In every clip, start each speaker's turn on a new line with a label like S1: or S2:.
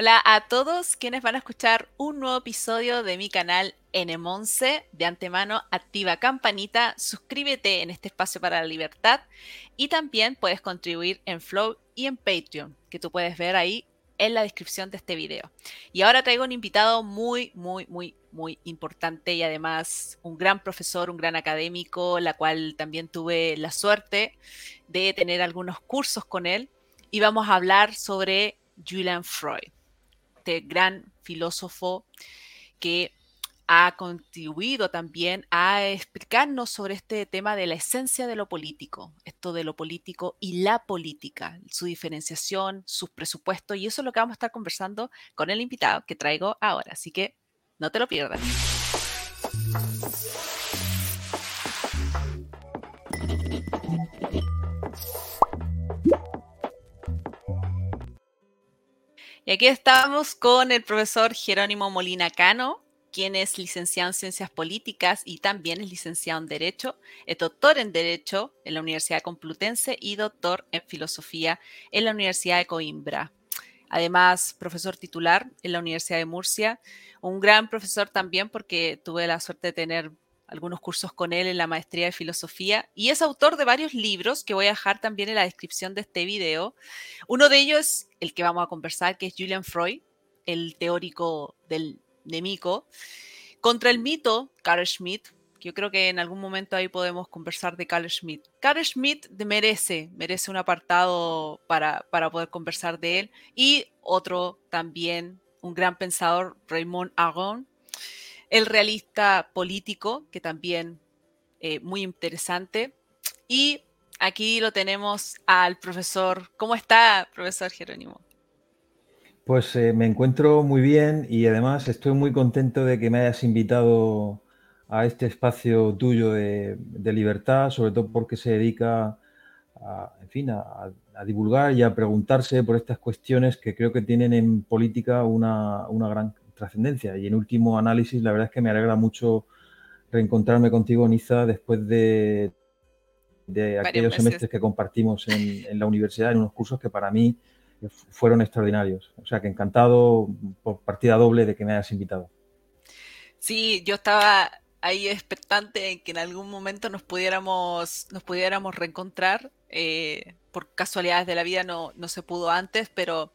S1: Hola a todos quienes van a escuchar un nuevo episodio de mi canal N11. De antemano, activa campanita, suscríbete en este espacio para la libertad y también puedes contribuir en Flow y en Patreon, que tú puedes ver ahí en la descripción de este video. Y ahora traigo un invitado muy, muy, muy, muy importante y además un gran profesor, un gran académico, la cual también tuve la suerte de tener algunos cursos con él. Y vamos a hablar sobre Julian Freud este gran filósofo que ha contribuido también a explicarnos sobre este tema de la esencia de lo político, esto de lo político y la política, su diferenciación, sus presupuestos, y eso es lo que vamos a estar conversando con el invitado que traigo ahora, así que no te lo pierdas. Y aquí estamos con el profesor Jerónimo Molina Cano, quien es licenciado en Ciencias Políticas y también es licenciado en Derecho, es doctor en Derecho en la Universidad Complutense y doctor en Filosofía en la Universidad de Coimbra. Además, profesor titular en la Universidad de Murcia, un gran profesor también porque tuve la suerte de tener algunos cursos con él en la maestría de filosofía y es autor de varios libros que voy a dejar también en la descripción de este video. Uno de ellos, el que vamos a conversar, que es Julian Freud, el teórico del Nemico, contra el mito, Carl Schmitt, yo creo que en algún momento ahí podemos conversar de Carl Schmitt. Carl Schmitt merece, merece un apartado para, para poder conversar de él y otro también, un gran pensador, Raymond Aron, el realista político, que también eh, muy interesante. Y aquí lo tenemos al profesor. ¿Cómo está, profesor Jerónimo?
S2: Pues eh, me encuentro muy bien y además estoy muy contento de que me hayas invitado a este espacio tuyo de, libertad, sobre todo porque se dedica a, en fin, a, divulgar y a preguntarse por estas cuestiones que creo que tienen en política una, una gran trascendencia. Y en último análisis, la verdad es que me alegra mucho reencontrarme contigo, Niza, después de, de aquellos semestres que compartimos en, la universidad, en unos cursos que para mí fueron extraordinarios. O sea que encantado por partida doble de que me hayas invitado.
S1: Sí, yo estaba ahí expectante en que en algún momento nos pudiéramos, nos pudiéramos reencontrar. Eh, por casualidades de la vida no, no, se pudo antes, pero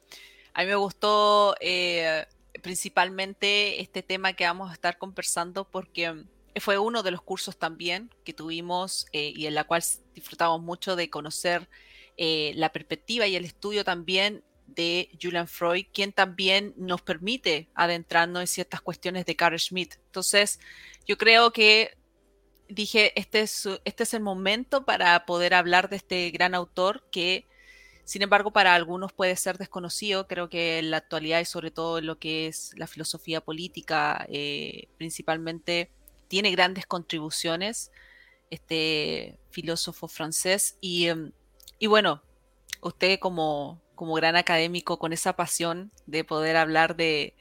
S1: a mí me gustó eh, principalmente este tema que vamos a estar conversando porque fue uno de los cursos también que tuvimos eh, y en la cual disfrutamos mucho de conocer eh, la perspectiva y el estudio también de Julian Freud, quien también nos permite adentrarnos en ciertas cuestiones de Carl Schmitt. Entonces, yo creo que dije, este es, este es el momento para poder hablar de este gran autor que sin embargo, para algunos puede ser desconocido. Creo que en la actualidad y sobre todo en lo que es la filosofía política, eh, principalmente tiene grandes contribuciones este filósofo francés. Y, em, bueno, usted como, gran académico con esa pasión de poder hablar de,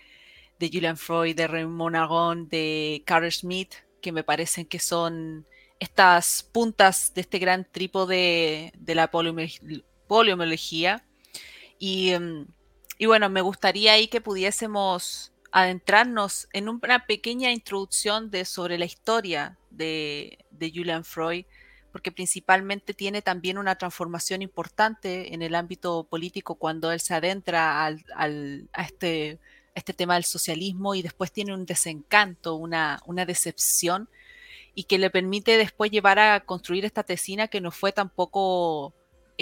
S1: de Julian Freud, de Raymond Aron, de Carl Schmitt, que me parecen que son estas puntas de este gran trípode de la poliomiología. Y, em, y bueno, me gustaría ahí que pudiésemos adentrarnos en una pequeña introducción de, sobre la historia de, Julian Freud, porque principalmente tiene también una transformación importante en el ámbito político cuando él se adentra al, a este, este tema del socialismo y después tiene un desencanto, una, una decepción y que le permite después llevar a construir esta tesina que no fue tampoco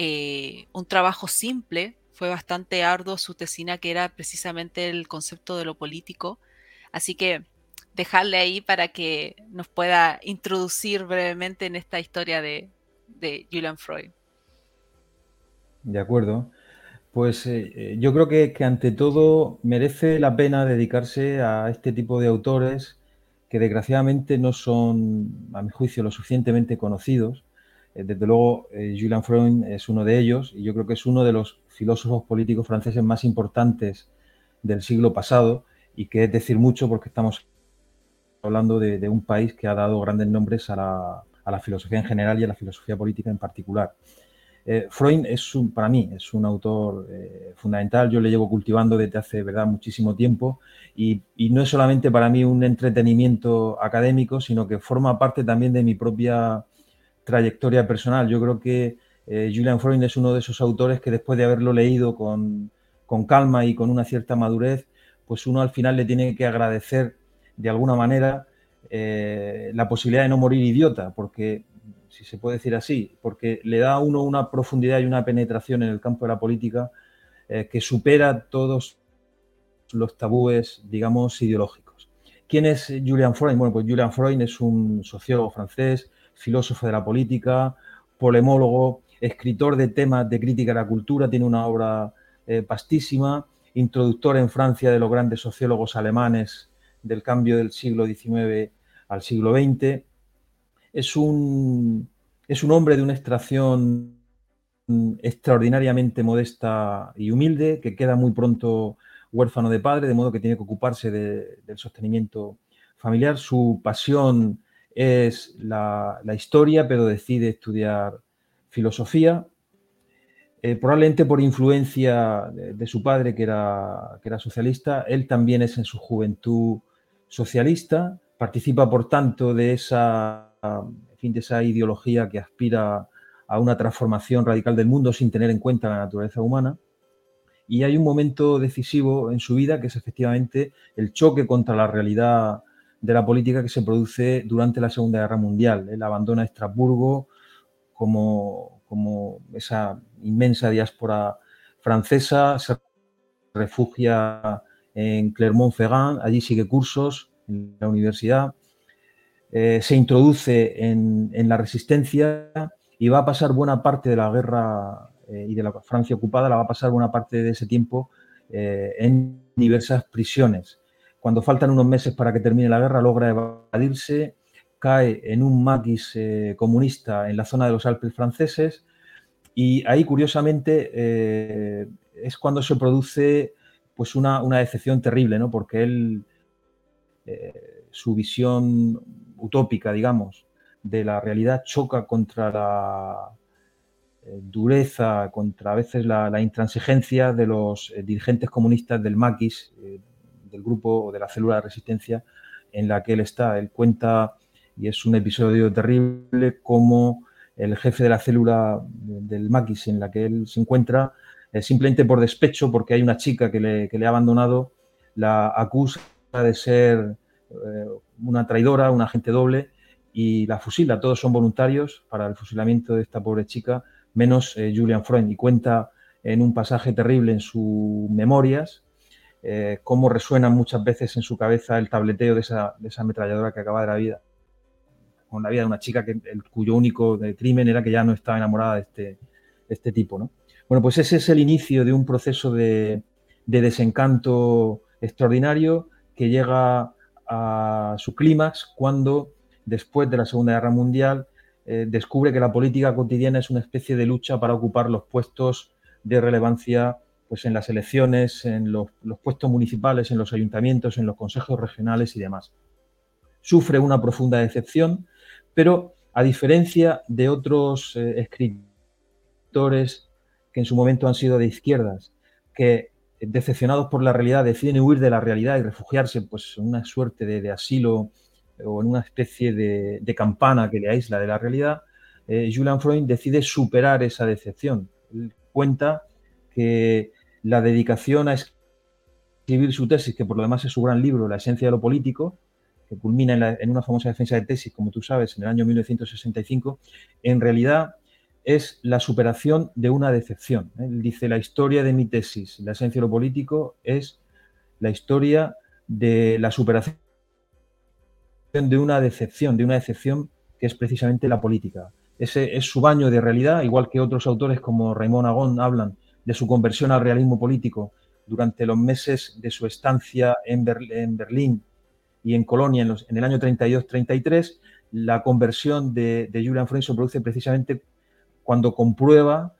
S1: eh, un trabajo simple, fue bastante arduo su tesina que era precisamente el concepto de lo político, así que dejarle ahí para que nos pueda introducir brevemente en esta historia de, Julian Freud.
S2: De acuerdo. Pues eh, yo creo que, ante todo merece la pena dedicarse a este tipo de autores que desgraciadamente no son, a mi juicio, lo suficientemente conocidos desde luego, eh, Julian es uno de ellos y yo creo que es uno de los filósofos políticos franceses más importantes del siglo pasado y que es decir mucho porque estamos hablando de, un país que ha dado grandes nombres a la, filosofía en general y a la filosofía política en particular. Eh, es un, para mí es un autor eh, fundamental, yo le llevo cultivando desde hace verdad muchísimo tiempo y, no es solamente para mí un entretenimiento académico, sino que forma parte también de mi propia trayectoria personal. Yo creo que eh, Julian Freud es uno de esos autores que después de haberlo leído con, con calma y con una cierta madurez, pues uno al final le tiene que agradecer de alguna manera la posibilidad de no morir idiota, porque si se puede decir así, porque le da a uno una profundidad y una penetración en el campo de la política eh, que supera todos los tabúes, digamos, ideológicos. ¿Quién es Julian Freud? Bueno, pues Julian Freud es un sociólogo francés, filósofo de la política, polemólogo, escritor de temas de crítica a la cultura, tiene una obra eh, pastísima, introductor en Francia de los grandes sociólogos alemanes del cambio del siglo XIX al siglo XX, es un, es un hombre de una extracción extraordinariamente modesta y humilde, que queda muy pronto huérfano de padre, de modo que tiene que ocuparse del sostenimiento familiar. Su pasión es la, historia, pero decide estudiar filosofía, eh, probablemente por influencia de, su padre, que era, que era socialista. Él también es en su juventud socialista, participa, por tanto, de esa fin, de esa ideología que aspira a una transformación radical del mundo sin tener en cuenta la naturaleza humana. Y hay un momento decisivo en su vida que es efectivamente el choque contra la realidad de la política que se produce durante la Segunda Guerra Mundial. Él abandona Estrasburgo como, como esa inmensa diáspora francesa, se refugia en Clermont-Ferrand, allí sigue cursos en la universidad, eh, se introduce en, la resistencia y va a pasar buena parte de la guerra eh, y de la Francia ocupada, la va a pasar buena parte de ese tiempo eh, en diversas prisiones. Cuando faltan unos meses para que termine la guerra, logra evadirse, cae en un maquis comunista en la zona de los Alpes franceses y ahí, curiosamente, es cuando se produce pues una, decepción terrible, ¿no? porque él, su visión utópica, digamos, de la realidad choca contra la eh, dureza, contra a veces la, intransigencia de los eh, dirigentes comunistas del maquis, eh, del grupo o de la célula de resistencia en la que él está. Él cuenta, y es un episodio terrible, como el jefe de la célula del maquis en la que él se encuentra, simplemente por despecho, porque hay una chica que le, que le ha abandonado, la acusa de ser eh, una traidora, una agente doble, y la fusila. Todos son voluntarios para el fusilamiento de esta pobre chica, menos eh, Julian Freund. Y cuenta en un pasaje terrible en sus memorias eh, cómo resuena muchas veces en su cabeza el tableteo de esa, de esa ametralladora que acaba de la vida, con la vida de una chica que, cuyo único crimen era que ya no estaba enamorada de este, este tipo. ¿no? Bueno, pues ese es el inicio de un proceso de, de desencanto extraordinario que llega a su clímax cuando, después de la Segunda Guerra Mundial, eh, descubre que la política cotidiana es una especie de lucha para ocupar los puestos de relevancia pues, en las elecciones, en los, puestos municipales, en los ayuntamientos, en los consejos regionales y demás. Sufre una profunda decepción, pero a diferencia de otros eh, escritores que en su momento han sido de izquierdas, que decepcionados por la realidad, deciden huir de la realidad y refugiarse pues, en una suerte de, asilo o en una especie de, campana que le aísla de la realidad, eh, Julian Freud decide superar esa decepción. Cuenta que la dedicación a escribir su tesis, que por lo demás es su gran libro, La esencia de lo político, que culmina en, en una famosa defensa de tesis, como tú sabes, en el año 1965, en realidad es la superación de una decepción. Él dice, la historia de mi tesis, la esencia de lo político, es la historia de la superación de una decepción, de una decepción que es precisamente la política. Ese es su baño de realidad, igual que otros autores como Raymond Agon hablan de su conversión al realismo político durante los meses de su estancia en, Berlín y en Colonia en, el año 32-33. La conversión de, Julian Freud se produce precisamente cuando comprueba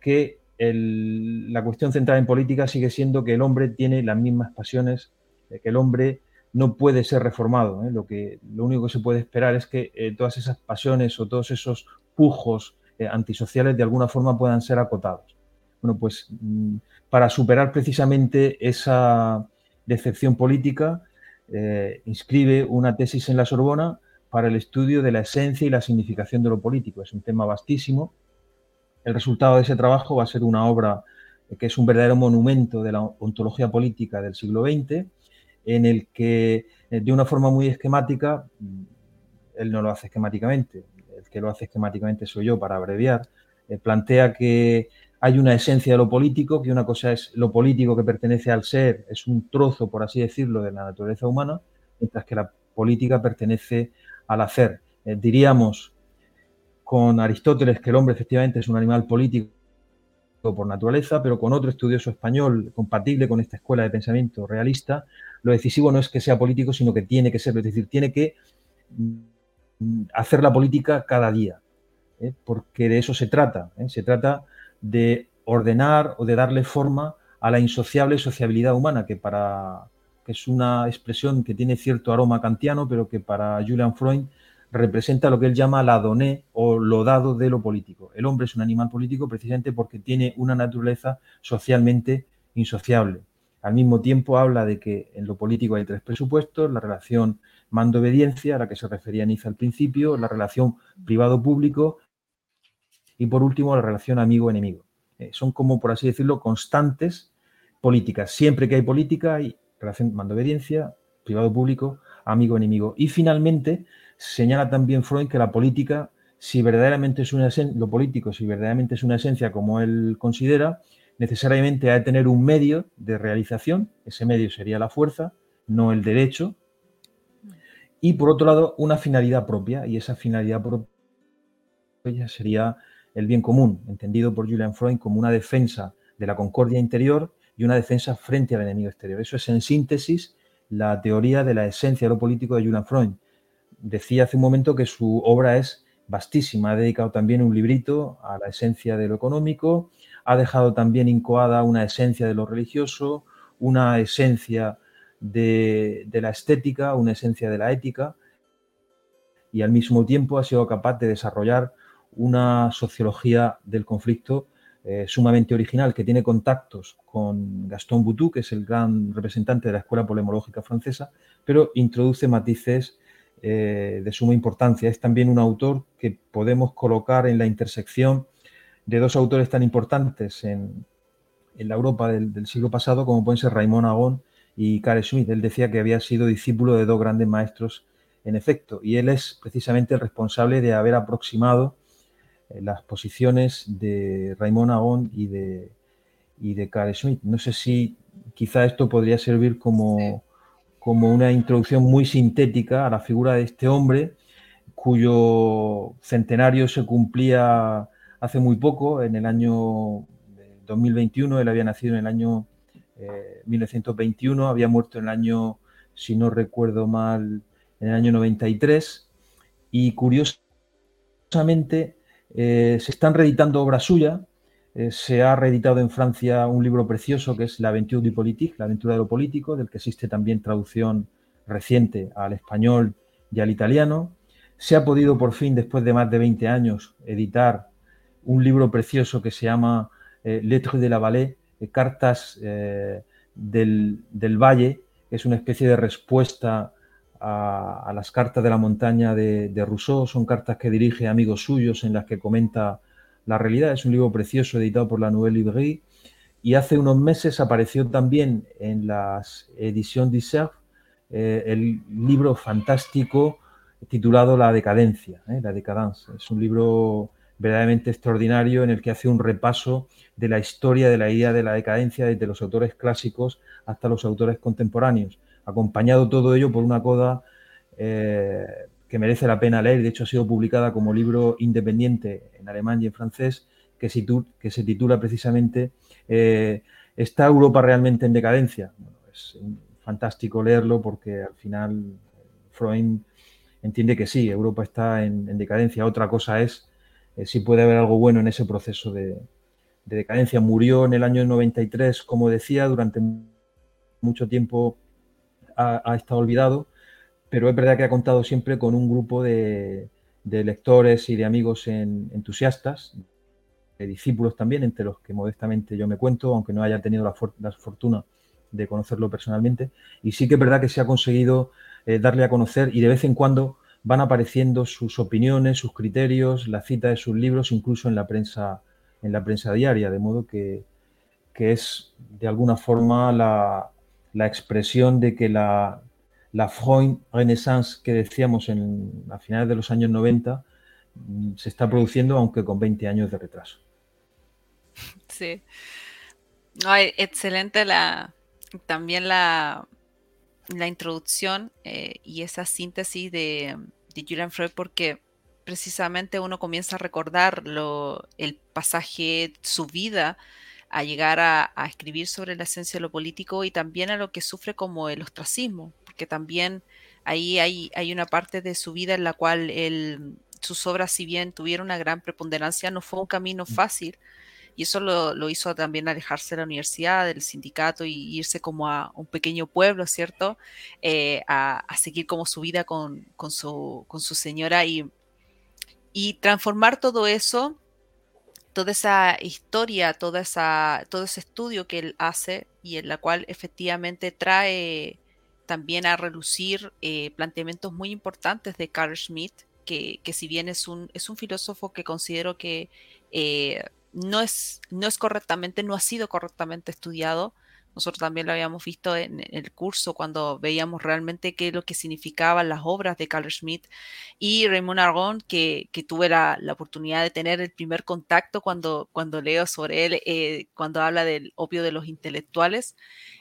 S2: que la cuestión central en política sigue siendo que el hombre tiene las mismas pasiones, que el hombre no puede ser reformado. ¿eh? Lo, que, lo único que se puede esperar es que eh, todas esas pasiones o todos esos pujos eh, antisociales de alguna forma puedan ser acotados. Bueno, pues mm, para superar precisamente esa decepción política, eh, inscribe una tesis en la Sorbona para el estudio de la esencia y la significación de lo político. Es un tema vastísimo. El resultado de ese trabajo va a ser una obra que es un verdadero monumento de la ontología política del siglo XX, en el que eh, de una forma muy esquemática, mm, él no lo hace esquemáticamente, el que lo hace esquemáticamente soy yo para abreviar, eh, plantea que hay una esencia de lo político, que una cosa es lo político que pertenece al ser, es un trozo, por así decirlo, de la naturaleza humana, mientras que la política pertenece al hacer. Eh, diríamos con Aristóteles que el hombre efectivamente es un animal político por naturaleza, pero con otro estudioso español compatible con esta escuela de pensamiento realista, lo decisivo no es que sea político, sino que tiene que ser, es decir, tiene que mm, hacer la política cada día, ¿eh? porque de eso se trata. ¿eh? Se trata de ordenar o de darle forma a la insociable sociabilidad humana, que para que es una expresión que tiene cierto aroma kantiano, pero que para Julian Freud representa lo que él llama la doné o lo dado de lo político. El hombre es un animal político precisamente porque tiene una naturaleza socialmente insociable. Al mismo tiempo habla de que en lo político hay tres presupuestos, la relación mando-obediencia, a la que se refería Niza al principio, la relación privado-público y por último la relación amigo-enemigo. Eh, son como, por así decirlo, constantes políticas. Siempre que hay política hay relación mando-obediencia, privado-público, amigo-enemigo. Y finalmente, Señala también Freud que la política, si verdaderamente es una esencia, lo político, si verdaderamente es una esencia como él considera, necesariamente ha de tener un medio de realización, ese medio sería la fuerza, no el derecho, y por otro lado, una finalidad propia, y esa finalidad propia sería el bien común, entendido por Julian Freud como una defensa de la concordia interior y una defensa frente al enemigo exterior. Eso es en síntesis la teoría de la esencia de lo político de Julian Freud decía hace un momento que su obra es vastísima. Ha dedicado también un librito a la esencia de lo económico, ha dejado también incoada una esencia de lo religioso, una esencia de, la estética, una esencia de la ética, y al mismo tiempo ha sido capaz de desarrollar una sociología del conflicto eh, sumamente original, que tiene contactos con Gaston Boutou, que es el gran representante de la Escuela Polemológica Francesa, pero introduce matices eh, de suma importancia. Es también un autor que podemos colocar en la intersección de dos autores tan importantes en, la Europa del, siglo pasado como pueden ser Raymond Agon y Carl Schmitt. Él decía que había sido discípulo de dos grandes maestros en efecto y él es precisamente el responsable de haber aproximado las posiciones de Raymond Agon y de, y de Carl Schmitt. No sé si quizá esto podría servir como como una introducción muy sintética a la figura de este hombre, cuyo centenario se cumplía hace muy poco, en el año 2021, él había nacido en el año 1921, eh, había muerto en el año, si no recuerdo mal, en el año 93, y curiosamente eh, se están reeditando obras suyas, eh, se ha reeditado en Francia un libro precioso que es La aventure du politique, la aventura de lo político, del que existe también traducción reciente al español y al italiano. Se ha podido por fin, después de más de 20 años, editar un libro precioso que se llama eh, Lettres de la Vallée, Cartas del, Valle, que es una especie de respuesta a, las cartas de la montaña de, de Rousseau. Son cartas que dirige amigos suyos en las que comenta la realidad es un libro precioso editado por la Nouvelle Librairie y hace unos meses apareció también en las ediciones d'Isserve eh, el libro fantástico titulado La decadencia, eh, la decadence. Es un libro verdaderamente extraordinario en el que hace un repaso de la historia de la idea de la decadencia desde los autores clásicos hasta los autores contemporáneos, acompañado todo ello por una coda eh, que merece la pena leer, de hecho ha sido publicada como libro independiente en alemán y en francés, que, que se titula precisamente eh, ¿Está Europa realmente en decadencia? es fantástico leerlo porque al final Freud entiende que sí, Europa está en, decadencia. Otra cosa es eh, si puede haber algo bueno en ese proceso de, decadencia. Murió en el año 93, como decía, durante mucho tiempo ha estado olvidado pero es verdad que ha contado siempre con un grupo de, lectores y de amigos entusiastas, de discípulos también, entre los que modestamente yo me cuento, aunque no haya tenido la, fortuna de conocerlo personalmente. Y sí que es verdad que se ha conseguido eh, darle a conocer y de vez en cuando van apareciendo sus opiniones, sus criterios, la cita de sus libros, incluso en la prensa, en la prensa diaria, de modo que, es de alguna forma la, expresión de que la, la Freud Renaissance que decíamos en, a finales de los años 90 mm, se está produciendo, aunque con 20 años de retraso.
S1: Sí. excelente la, también la, la introducción eh, y esa síntesis de, de, Julian Freud porque precisamente uno comienza a recordar el pasaje, su vida, a llegar a, escribir sobre la esencia de lo político y también a lo que sufre como el ostracismo, porque también ahí hay, hay una parte de su vida en la cual sus obras, si bien tuvieron una gran preponderancia, no fue un camino fácil y eso lo, hizo también alejarse de la universidad, del sindicato y irse como a un pequeño pueblo, ¿cierto? Eh, a, seguir como su vida con, su, con su, señora y, y, transformar todo eso, toda esa historia, toda esa, todo ese estudio que él hace y en la cual efectivamente trae también a relucir eh, planteamientos muy importantes de Carl Schmitt, que, que, si bien es un, es un filósofo que considero que eh, no es, no es correctamente, no ha sido correctamente estudiado. Nosotros también lo habíamos visto en, el curso cuando veíamos realmente qué es lo que significaban las obras de Carl Schmitt y Raymond Aron, que, tuve la, oportunidad de tener el primer contacto cuando, cuando leo sobre él, eh, cuando habla del opio de los intelectuales,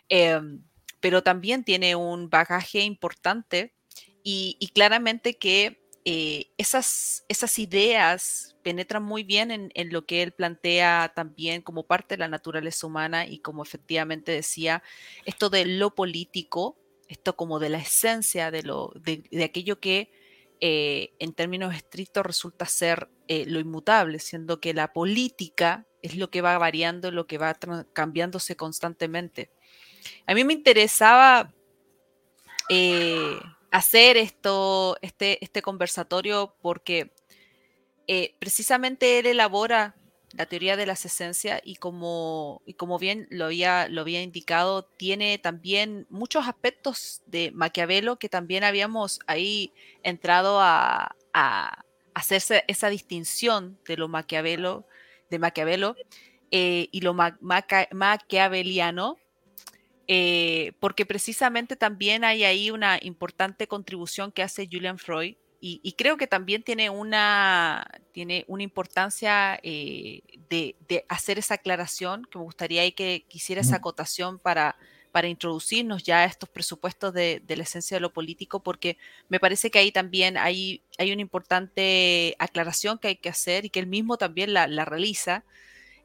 S1: em, pero también tiene un bagaje importante y, y claramente que eh, esas, esas ideas penetran muy bien en, lo que él plantea también como parte de la naturaleza humana y como efectivamente decía, esto de lo político, esto como de la esencia de, lo, de, aquello que eh, en términos estrictos resulta ser eh, lo inmutable, siendo que la política es lo que va variando, lo que va cambiándose constantemente. A mí me interesaba hacer esto, este, este conversatorio porque eh, precisamente él elabora la teoría de las esencias y como, bien lo había, indicado, tiene también muchos aspectos de Maquiavelo que también habíamos ahí entrado a, hacerse esa distinción de lo Maquiavelo, de Maquiavelo eh, y lo maquiaveliano, eh, porque precisamente también hay ahí una importante contribución que hace Julian Freud y, creo que también tiene una, tiene una importancia eh, de, hacer esa aclaración, que me gustaría que quisiera esa acotación para, para introducirnos ya a estos presupuestos de, la esencia de lo político, porque me parece que ahí también hay, hay una importante aclaración que hay que hacer y que él mismo también la, realiza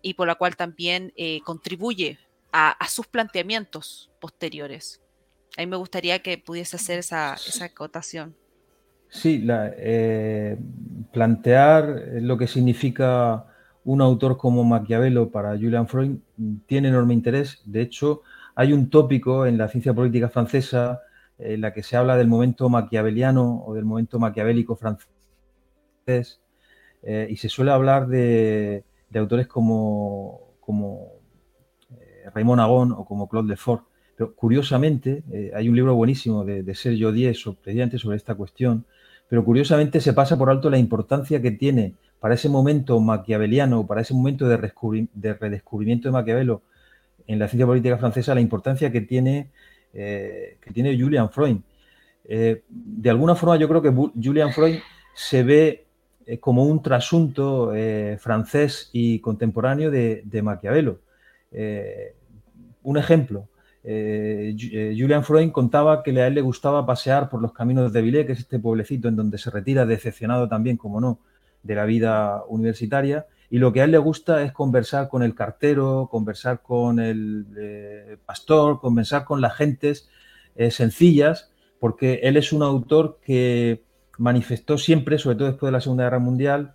S1: y por la cual también eh, contribuye a, sus planteamientos posteriores. A mí me gustaría que pudiese hacer esa, esa acotación.
S2: Sí, eh, plantear lo que significa un autor como Maquiavelo para Julian Freud tiene enorme interés. De hecho, hay un tópico en la ciencia política francesa en la que se habla del momento maquiaveliano o del momento maquiavélico francés eh, y se suele hablar de, autores como, como Raymond Agon o como Claude Lefort. Pero curiosamente, eh, hay un libro buenísimo de, Sergio Díez presidente sobre esta cuestión, pero curiosamente se pasa por alto la importancia que tiene para ese momento maquiaveliano, para ese momento de, redescubrimiento de Maquiavelo en la ciencia política francesa, la importancia que tiene, eh, que tiene Julian Freud. Eh, de alguna forma yo creo que Julian Freud se ve como un trasunto francés y contemporáneo de, de Maquiavelo un ejemplo, eh, eh, Julian Freud contaba que a él le gustaba pasear por los caminos de Villers, que es este pueblecito en donde se retira decepcionado también, como no, de la vida universitaria. Y lo que a él le gusta es conversar con el cartero, conversar con el eh, pastor, conversar con las gentes sencillas, porque él es un autor que manifestó siempre, sobre todo después de la Segunda Guerra Mundial,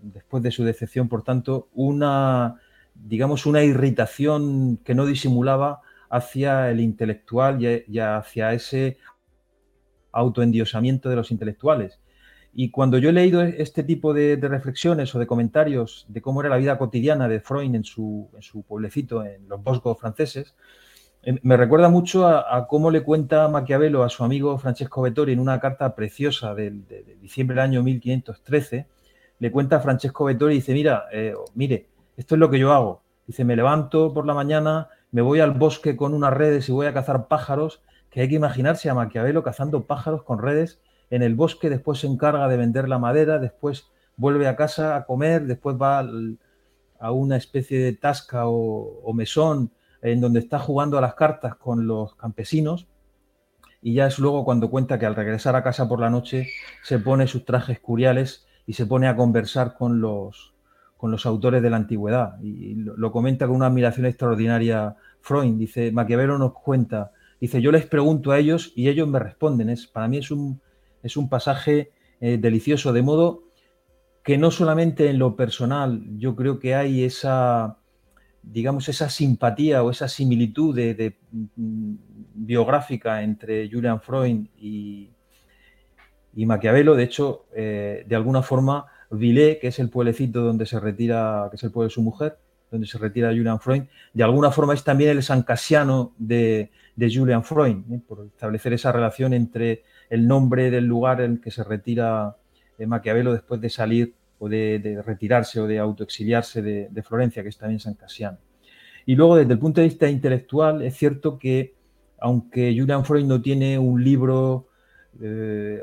S2: después de su decepción, por tanto, una digamos, una irritación que no disimulaba hacia el intelectual y, hacia ese autoendiosamiento de los intelectuales. Y cuando yo he leído este tipo de, reflexiones o de comentarios de cómo era la vida cotidiana de Freud en su, en su pueblecito, en los boscos franceses, em, me recuerda mucho a, cómo le cuenta Maquiavelo a su amigo Francesco Vettori en una carta preciosa de, diciembre del año 1513. Le cuenta a Francesco Vettori y dice, mira, eh, mire, esto es lo que yo hago. Dice, me levanto por la mañana, me voy al bosque con unas redes y voy a cazar pájaros, que hay que imaginarse a Maquiavelo cazando pájaros con redes en el bosque, después se encarga de vender la madera, después vuelve a casa a comer, después va a una especie de tasca o, mesón en donde está jugando a las cartas con los campesinos y ya es luego cuando cuenta que al regresar a casa por la noche se pone sus trajes curiales y se pone a conversar con los, con los autores de la antigüedad. Y lo, comenta con una admiración extraordinaria Freud. Dice, Maquiavelo nos cuenta, dice, yo les pregunto a ellos y ellos me responden. Es, para mí es un, es un pasaje eh, delicioso, de modo que no solamente en lo personal, yo creo que hay esa, digamos, esa simpatía o esa similitud de, mm, biográfica entre Julian Freud y, y Maquiavelo. De hecho, eh, de alguna forma, Villers, que es el pueblecito donde se retira, que es el pueblo de su mujer, donde se retira Julian Freud, de alguna forma es también el San Casiano de, Julian Freud, ¿eh? por establecer esa relación entre el nombre del lugar en el que se retira eh, Maquiavelo después de salir o de, retirarse o de autoexiliarse de, Florencia, que es también San Casiano. Y luego, desde el punto de vista intelectual, es cierto que, aunque Julian Freud no tiene un libro eh,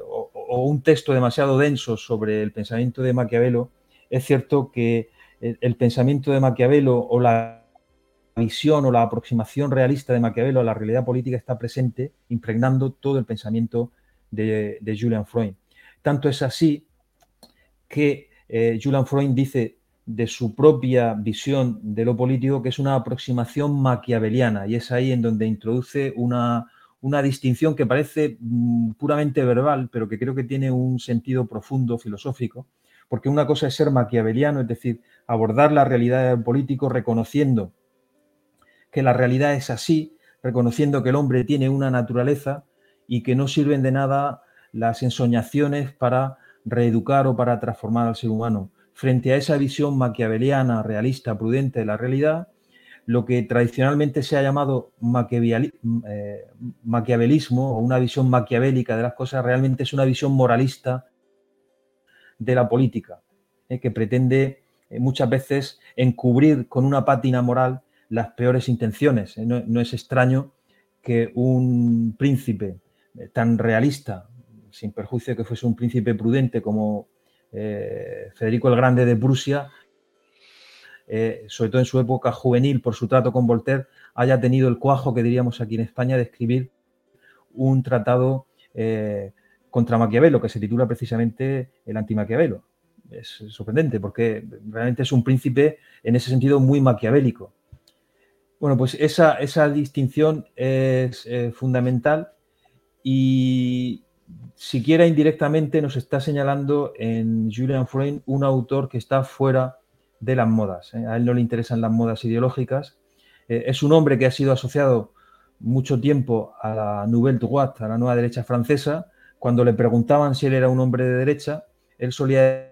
S2: un texto demasiado denso sobre el pensamiento de Maquiavelo, es cierto que el, pensamiento de Maquiavelo o la visión o la aproximación realista de Maquiavelo a la realidad política está presente, impregnando todo el pensamiento de, Julian Freud. Tanto es así que eh, Julian Freud dice de su propia visión de lo político que es una aproximación maquiaveliana y es ahí en donde introduce una, una distinción que parece mm, puramente verbal, pero que creo que tiene un sentido profundo filosófico, porque una cosa es ser maquiaveliano, es decir, abordar la realidad del político reconociendo que la realidad es así, reconociendo que el hombre tiene una naturaleza y que no sirven de nada las ensoñaciones para reeducar o para transformar al ser humano. Frente a esa visión maquiaveliana, realista, prudente de la realidad, lo que tradicionalmente se ha llamado eh, maquiavelismo o una visión maquiavélica de las cosas realmente es una visión moralista de la política, eh, que pretende eh, muchas veces encubrir con una pátina moral las peores intenciones. no, es extraño que un príncipe tan realista, sin perjuicio de que fuese un príncipe prudente como Federico el Grande de Prusia, eh, sobre todo en su época juvenil, por su trato con Voltaire, haya tenido el cuajo que diríamos aquí en España de escribir un tratado contra Maquiavelo, que se titula precisamente El anti-Maquiavelo. Es sorprendente porque realmente es un príncipe en ese sentido muy maquiavélico. Bueno, pues esa, esa distinción es fundamental y siquiera indirectamente nos está señalando en Julian Freud un autor que está fuera de las modas. ¿eh? A él no le interesan las modas ideológicas. Eh, es un hombre que ha sido asociado mucho tiempo a la Nouvelle Droite, a la nueva derecha francesa. Cuando le preguntaban si él era un hombre de derecha, él solía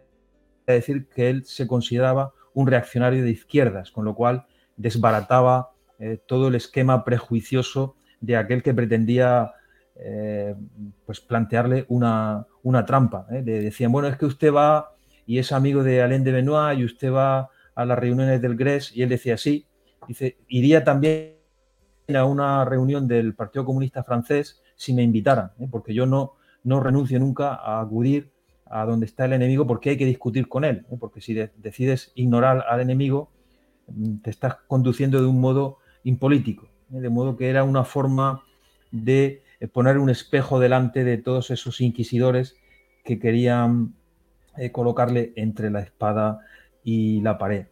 S2: decir que él se consideraba un reaccionario de izquierdas, con lo cual desbarataba eh, todo el esquema prejuicioso de aquel que pretendía pues plantearle una, trampa. ¿eh? Le decían, bueno, es que usted va y es amigo de Alain de Benoit y usted va a las reuniones del GRES y él decía sí. Dice, iría también a una reunión del Partido Comunista Francés si me invitaran, ¿eh? porque yo no, no renuncio nunca a acudir a donde está el enemigo porque hay que discutir con él, porque si decides ignorar al enemigo, mm, te estás conduciendo de un modo impolítico, de modo que era una forma de eh, poner un espejo delante de todos esos inquisidores que querían eh, colocarle entre la espada y la pared.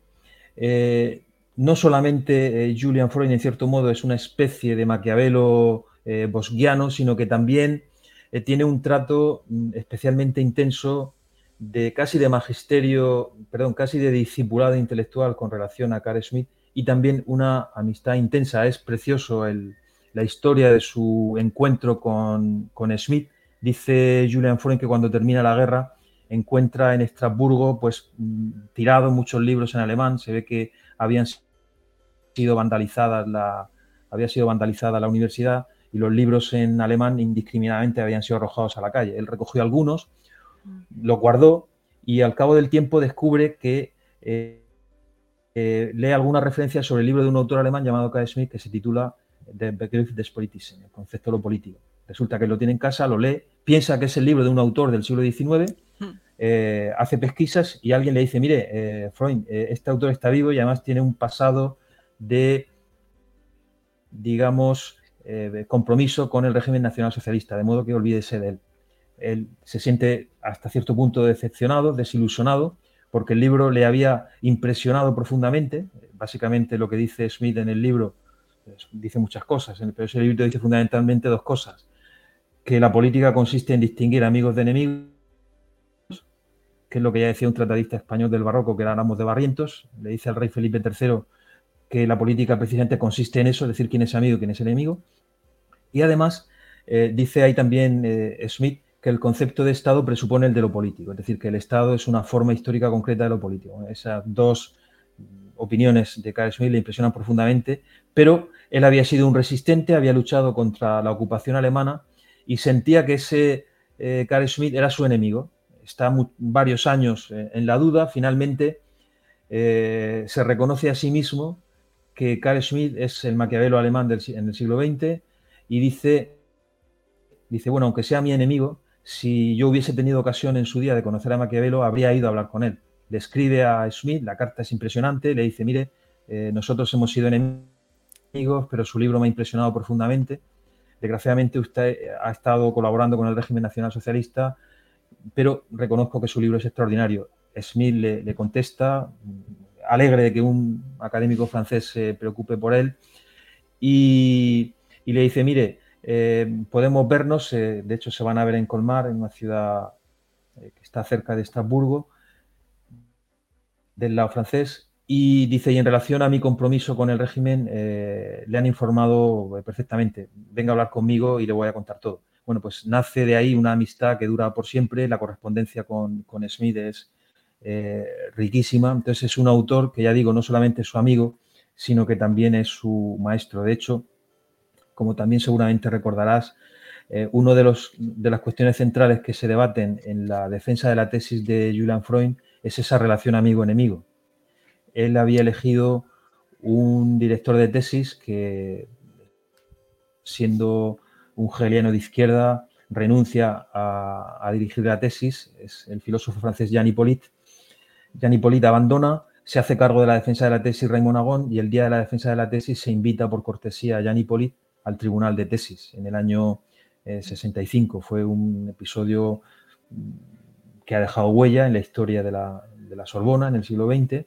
S2: Eh, no solamente Julian Freud, en cierto modo, es una especie de Maquiavelo bosquiano, sino que también tiene un trato mm, especialmente intenso de casi de magisterio, perdón, casi de discipulado intelectual con relación a Carl Smith y también una amistad intensa. Es precioso la historia de su encuentro con, Smith. Dice Julian Freud que cuando termina la guerra, encuentra en Estrasburgo pues mm, tirados muchos libros en alemán, se ve que habían sido vandalizadas la, había sido vandalizada la universidad y los libros en alemán indiscriminadamente habían sido arrojados a la calle. Él recogió algunos, mm. los guardó y al cabo del tiempo descubre que eh, eh, lee alguna referencia sobre el libro de un autor alemán llamado K. Smith que se titula The Begriff des Politischen, el concepto de lo político. Resulta que lo tiene en casa, lo lee, piensa que es el libro de un autor del siglo XIX. Eh, hace pesquisas y alguien le dice, mire, Freud, este autor está vivo y además tiene un pasado de, digamos, compromiso con el régimen nacional socialista, de modo que olvídese de él él se siente hasta cierto punto decepcionado, desilusionado, porque el libro le había impresionado profundamente. Básicamente lo que dice Smith en el libro, dice muchas cosas, pero ese libro dice fundamentalmente dos cosas. Que la política consiste en distinguir amigos de enemigos, que es lo que ya decía un tratadista español del barroco, que era Ramos de Barrientos. Le dice al rey Felipe III que la política precisamente consiste en eso, decir quién es amigo y quién es enemigo. Y además, eh, dice ahí también eh, Smith que el concepto de Estado presupone el de lo político, es decir, que el Estado es una forma histórica concreta de lo político. Esas dos opiniones de Carl Schmitt le impresionan profundamente, pero él había sido un resistente, había luchado contra la ocupación alemana y sentía que ese eh, Carl Schmitt era su enemigo. Está varios años eh, en la duda, finalmente eh, se reconoce a sí mismo que Carl Schmitt es el Maquiavelo alemán del, siglo XX y dice, dice, bueno, aunque sea mi enemigo, si yo hubiese tenido ocasión en su día de conocer a Maquiavelo, habría ido a hablar con él. Le escribe a Smith, la carta es impresionante, le dice, mire, eh, nosotros hemos sido enemigos, pero su libro me ha impresionado profundamente. Desgraciadamente usted ha estado colaborando con el régimen nacional socialista, pero reconozco que su libro es extraordinario. Smith le, contesta, alegre de que un académico francés se preocupe por él, y le dice, mire, eh, podemos vernos, eh, de hecho se van a ver en Colmar, en una ciudad eh, que está cerca de Estrasburgo, del lado francés, y dice, y en relación a mi compromiso con el régimen, le han informado perfectamente, venga a hablar conmigo y le voy a contar todo. Bueno, pues nace de ahí una amistad que dura por siempre, la correspondencia con, con Smith es riquísima, entonces es un autor que ya digo, no solamente es su amigo, sino que también es su maestro. De hecho, como también seguramente recordarás, eh, una de, de las cuestiones centrales que se debaten en la defensa de la tesis de Julian Freud es esa relación amigo-enemigo. Él había elegido un director de tesis que, siendo un hegeliano de izquierda, renuncia a, dirigir la tesis, es el filósofo francés Jean Hippolyte. Jean Hippolyte abandona, se hace cargo de la defensa de la tesis Raymond Agon y el día de la defensa de la tesis se invita por cortesía a Jean Hippolyte al tribunal de tesis en el año 65. Eh, Fue un episodio que ha dejado huella en la historia de la, Sorbona en el siglo XX.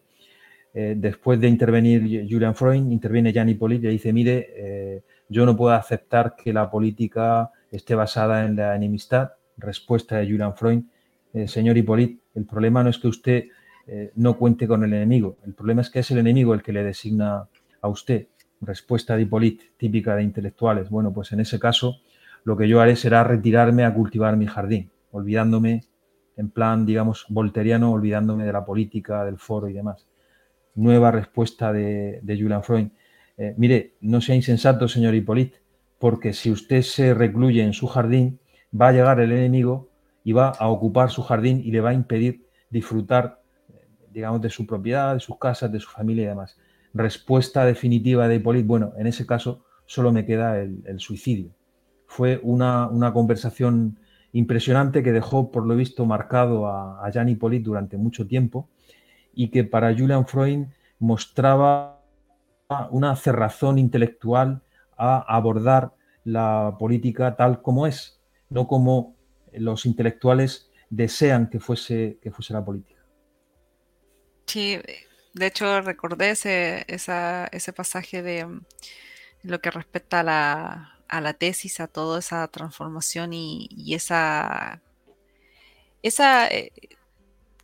S2: Eh, después de intervenir Julian Freud, interviene Jan Hippolyte y dice, mire, eh, yo no puedo aceptar que la política esté basada en la enemistad. Respuesta de Julian Freud, señor Hippolyte, el problema no es que usted no cuente con el enemigo, el problema es que es el enemigo el que le designa a usted respuesta de Hippolyte, típica de intelectuales. Bueno, pues en ese caso lo que yo haré será retirarme a cultivar mi jardín, olvidándome, en plan, digamos, volteriano, olvidándome de la política, del foro y demás. Nueva respuesta de, Julian Freud. Eh, mire, no sea insensato, señor Hippolyte, porque si usted se recluye en su jardín, va a llegar el enemigo y va a ocupar su jardín y le va a impedir disfrutar, digamos, de su propiedad, de sus casas, de su familia y demás respuesta definitiva de Hippolyte, bueno, en ese caso solo me queda el, suicidio. Fue una, conversación impresionante que dejó, por lo visto, marcado a, a Jean Hippolyte durante mucho tiempo y que para Julian Freud mostraba una cerrazón intelectual a abordar la política tal como es, no como los intelectuales desean que fuese, que fuese la política.
S1: Sí, de hecho, recordé ese, ese pasaje de mm, lo que respecta a la, a la tesis, a toda esa transformación y, esa, esa eh,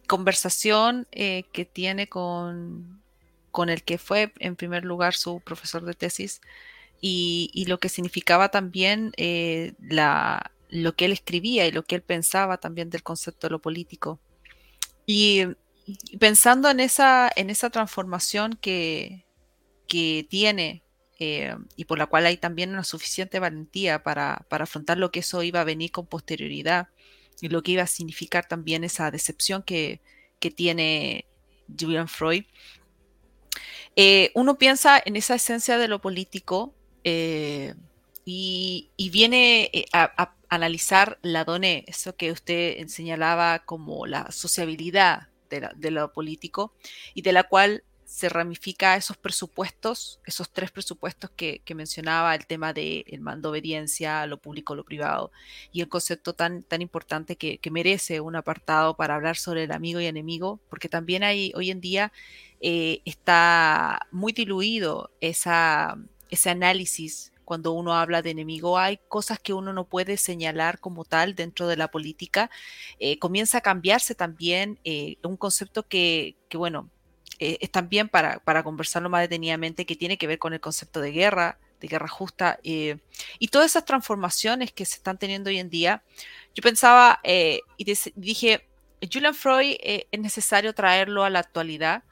S1: conversación eh, que tiene con, con el que fue en primer lugar su profesor de tesis y, lo que significaba también eh, lo que él escribía y lo que él pensaba también del concepto de lo político. Y pensando en esa, en esa transformación que, que tiene eh, y por la cual hay también una suficiente valentía para, afrontar lo que eso iba a venir con posterioridad y lo que iba a significar también esa decepción que, tiene Julian Freud. Eh, uno piensa en esa esencia de lo político eh, y, viene a, analizar la DONE, eso que usted señalaba como la sociabilidad de, lo político y de la cual se ramifica esos presupuestos, esos tres presupuestos que, mencionaba, el tema del de mando obediencia, lo público, lo privado, y el concepto tan, tan importante que, merece un apartado para hablar sobre el amigo y enemigo, porque también hay hoy en día eh, está muy diluido ese análisis cuando uno habla de enemigo, hay cosas que uno no puede señalar como tal dentro de la política. Eh, comienza a cambiarse también eh, un concepto que, bueno, eh, es también para, para, conversarlo más detenidamente, que tiene que ver con el concepto de guerra, de guerra justa, y todas esas transformaciones que se están teniendo hoy en día. Yo pensaba y dije, Julian Freud es necesario traerlo a la actualidad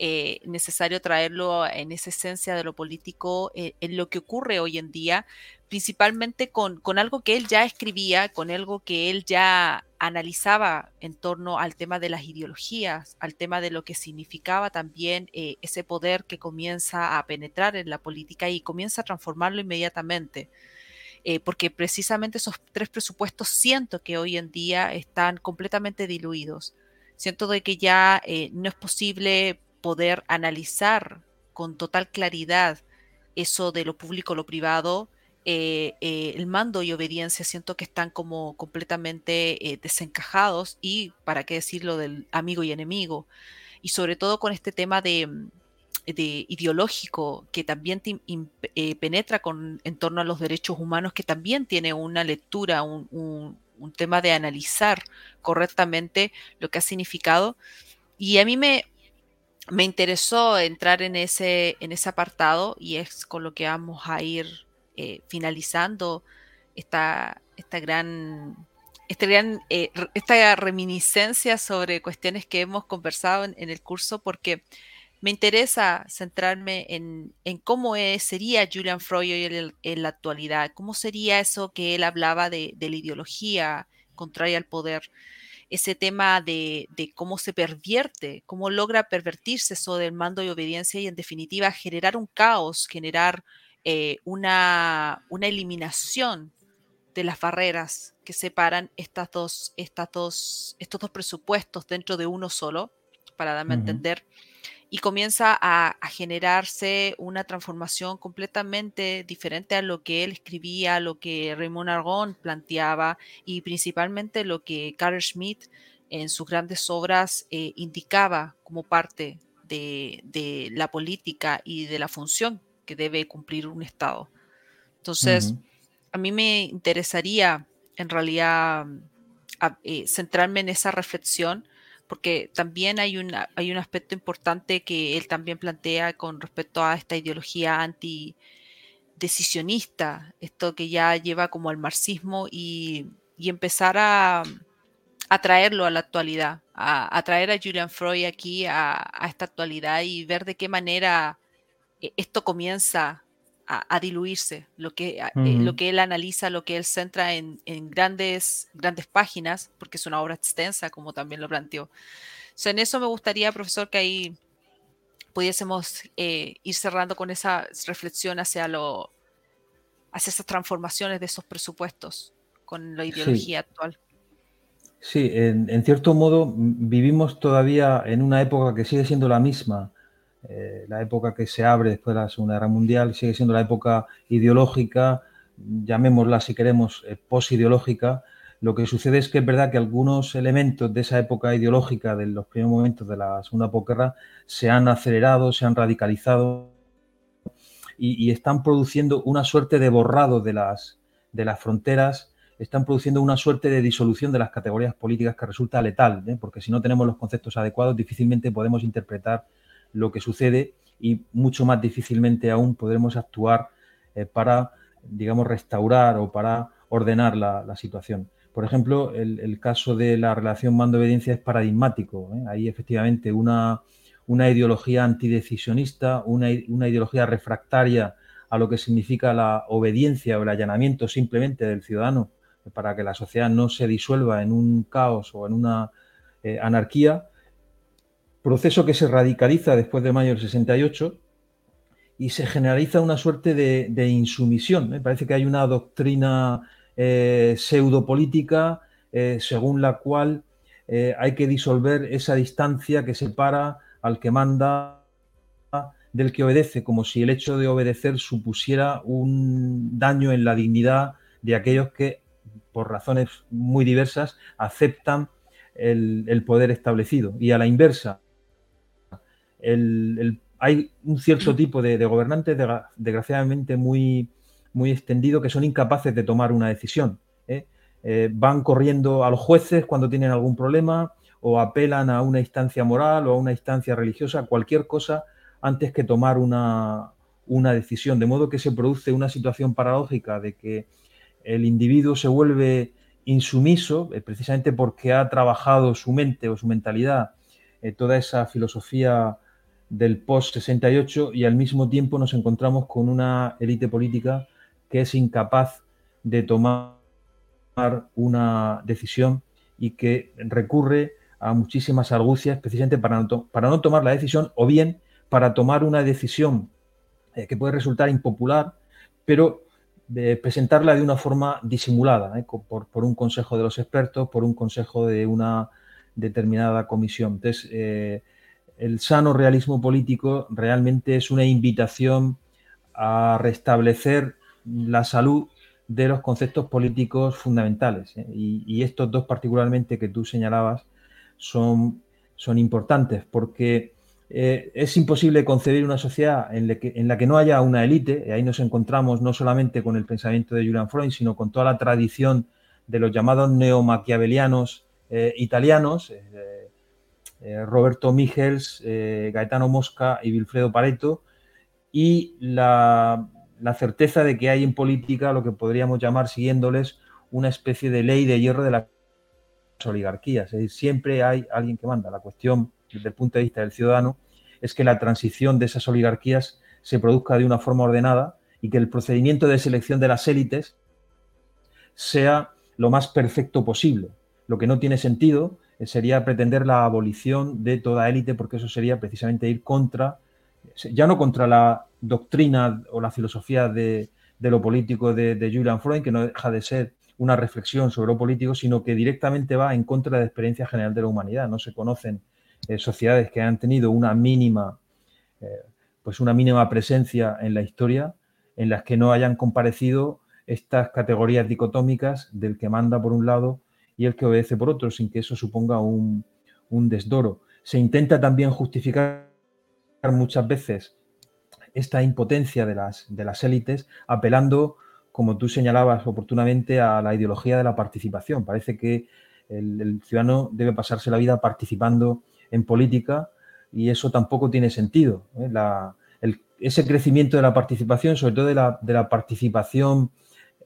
S1: eh, necesario traerlo en esa esencia de lo político, eh, en lo que ocurre hoy en día, principalmente con, con, algo que él ya escribía, con algo que él ya analizaba en torno al tema de las ideologías, al tema de lo que significaba también eh, ese poder que comienza a penetrar en la política y comienza a transformarlo inmediatamente. porque precisamente esos tres presupuestos siento que hoy en día están completamente diluidos. Siento de que ya no es posible poder analizar con total claridad eso de lo público, lo privado, eh, eh, el mando y obediencia siento que están como completamente eh, desencajados y, para qué decirlo, del amigo y enemigo. Y sobre todo con este tema de, ideológico que también penetra con, en torno a los derechos humanos, que también tiene una lectura, un tema de analizar correctamente lo que ha significado. Y a mí me, me interesó entrar en ese, en ese apartado y es con lo que vamos a ir eh, finalizando esta, esta gran, este eh, esta reminiscencia sobre cuestiones que hemos conversado en, el curso porque me interesa centrarme en, cómo sería Julian Freud hoy en, la actualidad, cómo sería eso que él hablaba de, de la ideología contraria al poder ese tema de, cómo se pervierte, cómo logra pervertirse eso del mando y obediencia y en definitiva generar un caos, generar eh, una, una, eliminación de las barreras que separan estas dos, estas dos, estos dos presupuestos dentro de uno solo, para darme a entender y comienza a, generarse una transformación completamente diferente a lo que él escribía, lo que Raymond Argon planteaba y principalmente lo que Carl Schmitt en sus grandes obras eh, indicaba como parte de, la política y de la función que debe cumplir un Estado. Entonces, a mí me interesaría en realidad eh, centrarme en esa reflexión porque también hay, hay un aspecto importante que él también plantea con respecto a esta ideología antidecisionista, esto que ya lleva como al marxismo y, empezar a, traerlo a la actualidad, a, traer a Julian Freud aquí a, esta actualidad y ver de qué manera eh, esto comienza a, diluirse, lo que, eh, lo que él analiza, lo que él centra en, grandes, grandes páginas, porque es una obra extensa, como también lo planteó. en eso me gustaría, profesor, que ahí pudiésemos eh, ir cerrando con esa reflexión hacia, lo, hacia esas transformaciones de esos presupuestos con la ideología actual.
S2: Sí, en, cierto modo vivimos todavía en una época que sigue siendo la misma eh, la época que se abre después de la Segunda Guerra Mundial sigue siendo la época ideológica, llamémosla si queremos eh, posideológica. Lo que sucede es que es verdad que algunos elementos de esa época ideológica, de los primeros momentos de la Segunda Posguerra, se han acelerado, se han radicalizado y, están produciendo una suerte de borrado de las, de las fronteras están produciendo una suerte de disolución de las categorías políticas que resulta letal, ¿eh? porque si no tenemos los conceptos adecuados difícilmente podemos interpretar lo que sucede y mucho más difícilmente aún podremos actuar eh, para, digamos, restaurar o para ordenar la, situación. Por ejemplo, el, caso de la relación mando-obediencia es paradigmático. ¿eh? Hay efectivamente una, una ideología antidecisionista, una, una, ideología refractaria a lo que significa la obediencia o el allanamiento simplemente del ciudadano para que la sociedad no se disuelva en un caos o en una eh, anarquía, proceso que se radicaliza después de mayo del 68 y se generaliza una suerte de, insumisión. Me parece que hay una doctrina eh, pseudopolítica eh, según la cual eh, hay que disolver esa distancia que separa al que manda del que obedece, como si el hecho de obedecer supusiera un daño en la dignidad de aquellos que, por razones muy diversas, aceptan el, poder establecido. Y a la inversa, hay un cierto tipo de, gobernantes, desgraciadamente muy, muy extendido, que son incapaces de tomar una decisión. ¿eh? Eh, van corriendo a los jueces cuando tienen algún problema o apelan a una instancia moral o a una instancia religiosa, cualquier cosa antes que tomar una, una decisión. De modo que se produce una situación paradójica de que el individuo se vuelve insumiso, eh, precisamente porque ha trabajado su mente o su mentalidad, eh, toda esa filosofía del post-68 y al mismo tiempo nos encontramos con una élite política que es incapaz de tomar una decisión y que recurre a muchísimas argucias precisamente para no, para no tomar la decisión o bien para tomar una decisión eh, que puede resultar impopular, pero de presentarla de una forma disimulada, ¿eh? por, un consejo de los expertos, por un consejo de una determinada comisión. Entonces, eh, el sano realismo político realmente es una invitación a restablecer la salud de los conceptos políticos fundamentales. ¿eh? Y, estos dos particularmente que tú señalabas son, son importantes porque eh, es imposible concebir una sociedad en la, que, no haya una élite, ahí nos encontramos no solamente con el pensamiento de Julian Freud, sino con toda la tradición de los llamados neomaquiavelianos eh, italianos, eh, Roberto Michels, Gaetano Mosca y Wilfredo Pareto, y la, la, certeza de que hay en política lo que podríamos llamar, siguiéndoles, una especie de ley de hierro de las oligarquías, es decir, siempre hay alguien que manda. La cuestión desde el punto de vista del ciudadano, es que la transición de esas oligarquías se produzca de una forma ordenada y que el procedimiento de selección de las élites sea lo más perfecto posible. Lo que no tiene sentido sería pretender la abolición de toda élite, porque eso sería precisamente ir contra, ya no contra la doctrina o la filosofía de, lo político de, de, Julian Freud, que no deja de ser una reflexión sobre lo político, sino que directamente va en contra de la experiencia general de la humanidad. No se conocen eh, sociedades que han tenido una mínima, eh, pues una mínima presencia en la historia, en las que no hayan comparecido estas categorías dicotómicas del que manda por un lado y el que obedece por otro, sin que eso suponga un, desdoro. Se intenta también justificar muchas veces esta impotencia de las, de las élites apelando, como tú señalabas oportunamente, a la ideología de la participación. Parece que el ciudadano debe pasarse la vida participando en política y eso tampoco tiene sentido. ¿eh? ese crecimiento de la participación, sobre todo de la, participación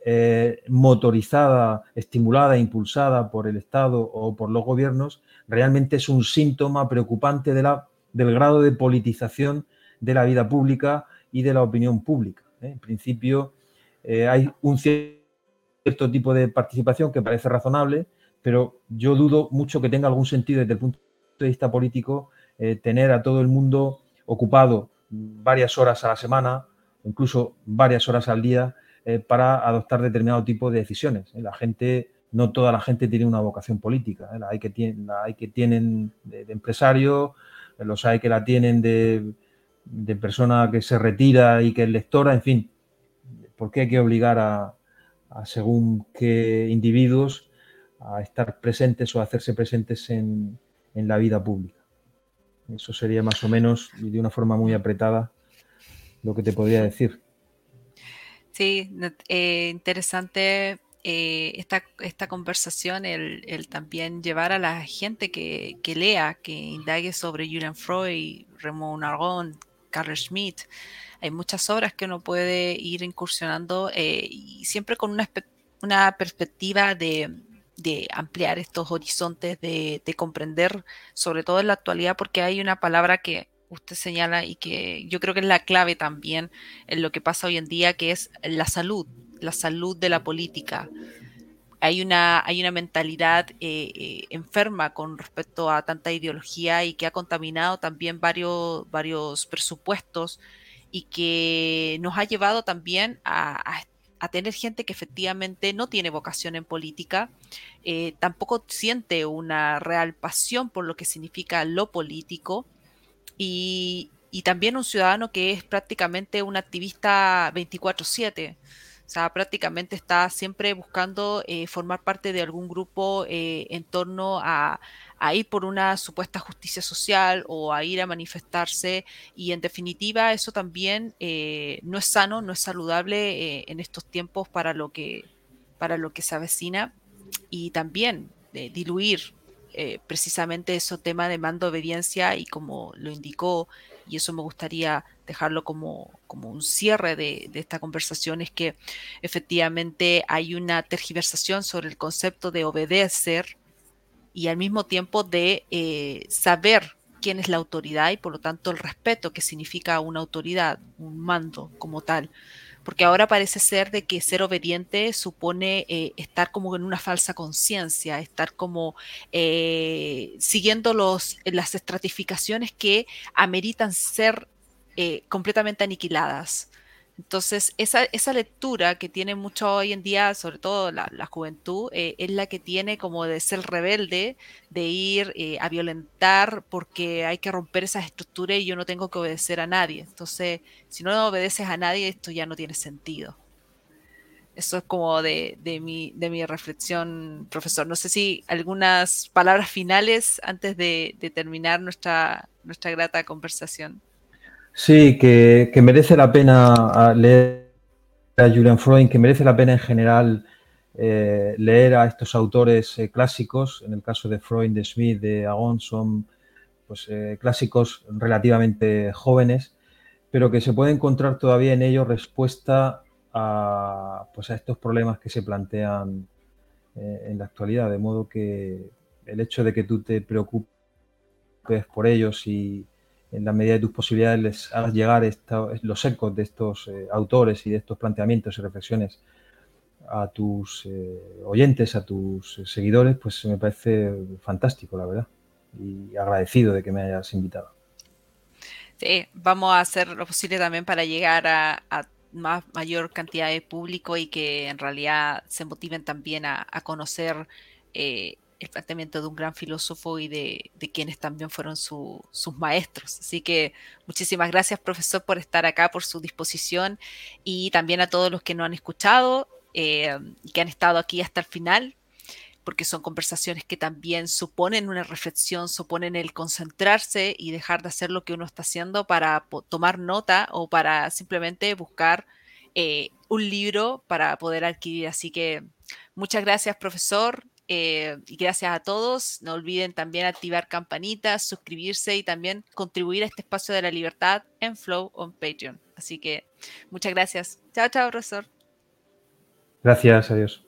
S2: eh, motorizada, estimulada, impulsada por el Estado o por los gobiernos, realmente es un síntoma preocupante del grado de politización de la vida pública y de la opinión pública. ¿eh? En principio, hay un cierto tipo de participación que parece razonable, pero yo dudo mucho que tenga algún sentido desde el punto de vista político, eh, tener a todo el mundo ocupado varias horas a la semana, incluso varias horas al día, eh, para adoptar determinado tipo de decisiones. ¿eh? La gente, no toda la gente tiene una vocación política. hay, que tienen, hay que tienen de, empresario, los hay que la tienen de, persona que se retira y que es lectora, en fin. ¿Por qué hay que obligar a, a según qué individuos a estar presentes o a hacerse presentes en, en la vida pública. Eso sería más o menos, y de una forma muy apretada, lo que te podría decir.
S1: Sí, eh, interesante eh, esta, esta, conversación, el, también llevar a la gente que, lea, que indague sobre Julian Freud, Raymond Argon, Carl Schmitt. Hay muchas obras que uno puede ir incursionando eh, y siempre con una, una perspectiva de, de ampliar estos horizontes, de, comprender, sobre todo en la actualidad, porque hay una palabra que usted señala y que yo creo que es la clave también en lo que pasa hoy en día, que es la salud, la salud de la política. Hay una, hay una mentalidad eh, eh, enferma con respecto a tanta ideología y que ha contaminado también varios, varios presupuestos y que nos ha llevado también a, a tener gente que efectivamente no tiene vocación en política, eh, tampoco siente una real pasión por lo que significa lo político y, también un ciudadano que es prácticamente un activista 24/7. O sea, prácticamente está siempre buscando eh, formar parte de algún grupo eh, en torno a, a ir por una supuesta justicia social o a ir a manifestarse y en definitiva eso también eh, no es sano, no es saludable eh, en estos tiempos para lo que para lo que se avecina y también diluir eh, precisamente ese tema de mando obediencia y como lo indicó y eso me gustaría dejarlo como, como un cierre de, de, esta conversación, es que efectivamente hay una tergiversación sobre el concepto de obedecer y al mismo tiempo de eh, saber quién es la autoridad y por lo tanto el respeto que significa una autoridad, un mando como tal. Porque ahora parece ser de que ser obediente supone eh, estar como en una falsa conciencia, estar como eh, siguiendo los, las estratificaciones que ameritan ser completamente aniquiladas. Entonces, esa, esa, lectura que tiene mucho hoy en día, sobre todo la, juventud, eh, es la que tiene como de ser rebelde, de ir eh, a violentar porque hay que romper esas estructuras y yo no tengo que obedecer a nadie. Entonces, si no obedeces a nadie, esto ya no tiene sentido. Eso es como de, de, mi, de mi reflexión, profesor. No sé si algunas palabras finales antes de, de terminar nuestra, nuestra grata conversación.
S2: Sí, que, merece la pena ah, leer a Julian Freud, que merece la pena en general eh, leer a estos autores eh, clásicos, en el caso de Freud, de Smith, de Agon, son pues, eh, clásicos relativamente jóvenes, pero que se puede encontrar todavía en ellos respuesta a, pues, a estos problemas que se plantean en la actualidad, de modo que el hecho de que tú te preocupes por ellos y, en la medida de tus posibilidades les hagas llegar los ecos de estos eh, autores y de estos planteamientos y reflexiones a tus eh, oyentes, a tus seguidores, pues me parece fantástico, la verdad. Y agradecido de que me hayas invitado.
S1: Sí, vamos a hacer lo posible también para llegar a, más mayor cantidad de público y que en realidad se motiven también a, conocer eh, el planteamiento de un gran filósofo y de, quienes también fueron sus maestros. Así que muchísimas gracias, profesor, por estar acá, por su disposición y también a todos los que nos han escuchado eh, y que han estado aquí hasta el final, porque son conversaciones que también suponen una reflexión, suponen el concentrarse y dejar de hacer lo que uno está haciendo para tomar nota o para simplemente buscar eh, un libro para poder adquirir. Así que muchas gracias, profesor. Eh, y gracias a todos. No olviden también activar campanitas, suscribirse y también contribuir a este espacio de la libertad en Flow on Patreon. Así que muchas gracias. Chao, chao, profesor.
S2: Gracias, adiós.